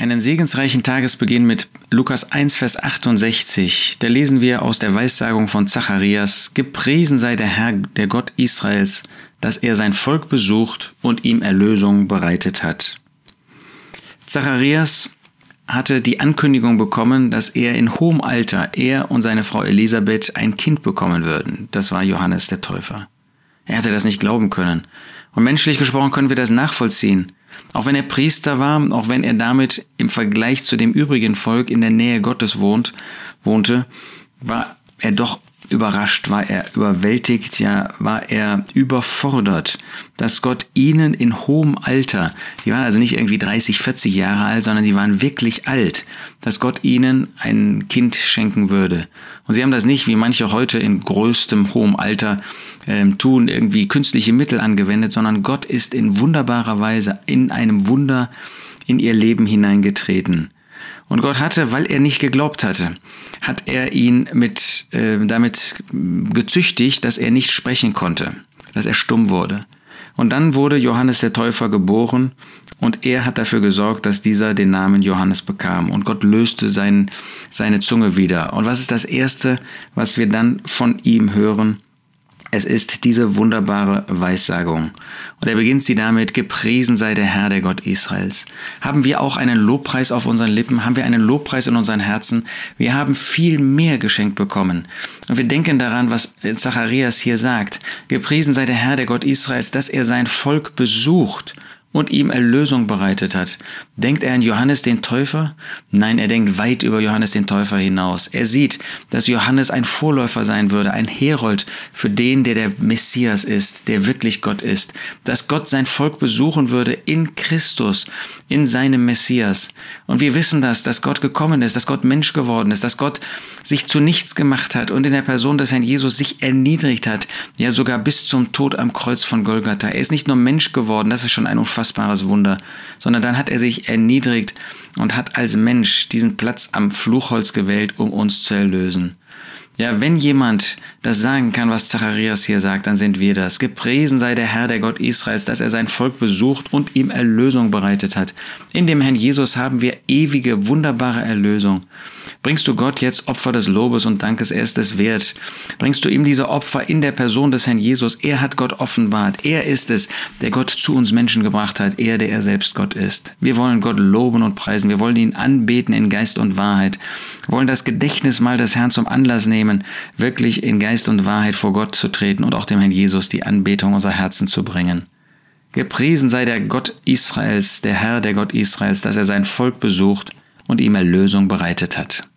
einen segensreichen Tagesbeginn mit Lukas 1, Vers 68. Da lesen wir aus der Weissagung von Zacharias, Gepriesen sei der Herr, der Gott Israels, dass er sein Volk besucht und ihm Erlösung bereitet hat. Zacharias hatte die Ankündigung bekommen, dass er in hohem Alter, er und seine Frau Elisabeth, ein Kind bekommen würden. Das war Johannes der Täufer. Er hatte das nicht glauben können. Und menschlich gesprochen können wir das nachvollziehen. Auch wenn er Priester war, auch wenn er damit im Vergleich zu dem übrigen Volk in der Nähe Gottes wohnt, wohnte, war er doch überrascht, war er überwältigt, ja, war er überfordert, dass Gott ihnen in hohem Alter, die waren also nicht irgendwie 30, 40 Jahre alt, sondern sie waren wirklich alt, dass Gott ihnen ein Kind schenken würde. Und sie haben das nicht, wie manche heute in größtem hohem Alter äh, tun, irgendwie künstliche Mittel angewendet, sondern Gott ist in wunderbarer Weise in einem Wunder in ihr Leben hineingetreten. Und Gott hatte, weil er nicht geglaubt hatte, hat er ihn mit, äh, damit gezüchtigt, dass er nicht sprechen konnte, dass er stumm wurde. Und dann wurde Johannes der Täufer geboren und er hat dafür gesorgt, dass dieser den Namen Johannes bekam. Und Gott löste sein, seine Zunge wieder. Und was ist das Erste, was wir dann von ihm hören? Es ist diese wunderbare Weissagung. Und er beginnt sie damit, gepriesen sei der Herr, der Gott Israels. Haben wir auch einen Lobpreis auf unseren Lippen? Haben wir einen Lobpreis in unseren Herzen? Wir haben viel mehr geschenkt bekommen. Und wir denken daran, was Zacharias hier sagt. Gepriesen sei der Herr, der Gott Israels, dass er sein Volk besucht und ihm Erlösung bereitet hat. Denkt er an Johannes den Täufer? Nein, er denkt weit über Johannes den Täufer hinaus. Er sieht, dass Johannes ein Vorläufer sein würde, ein Herold für den, der der Messias ist, der wirklich Gott ist. Dass Gott sein Volk besuchen würde in Christus, in seinem Messias. Und wir wissen das, dass Gott gekommen ist, dass Gott Mensch geworden ist, dass Gott sich zu nichts gemacht hat und in der Person des Herrn Jesus sich erniedrigt hat, ja sogar bis zum Tod am Kreuz von Golgatha. Er ist nicht nur Mensch geworden, das ist schon ein unfassbares Wunder, sondern dann hat er sich erniedrigt und hat als Mensch diesen Platz am Fluchholz gewählt, um uns zu erlösen. Ja, wenn jemand das sagen kann, was Zacharias hier sagt, dann sind wir das. Gepriesen sei der Herr, der Gott Israels, dass er sein Volk besucht und ihm Erlösung bereitet hat. In dem Herrn Jesus haben wir ewige, wunderbare Erlösung. Bringst du Gott jetzt Opfer des Lobes und Dankes, er ist es wert. Bringst du ihm diese Opfer in der Person des Herrn Jesus, er hat Gott offenbart, er ist es, der Gott zu uns Menschen gebracht hat, er, der er selbst Gott ist. Wir wollen Gott loben und preisen, wir wollen ihn anbeten in Geist und Wahrheit, wir wollen das Gedächtnis mal des Herrn zum Anlass nehmen, wirklich in Geist und Wahrheit vor Gott zu treten und auch dem Herrn Jesus die Anbetung unserer Herzen zu bringen. Gepriesen sei der Gott Israels, der Herr, der Gott Israels, dass er sein Volk besucht und ihm Erlösung bereitet hat.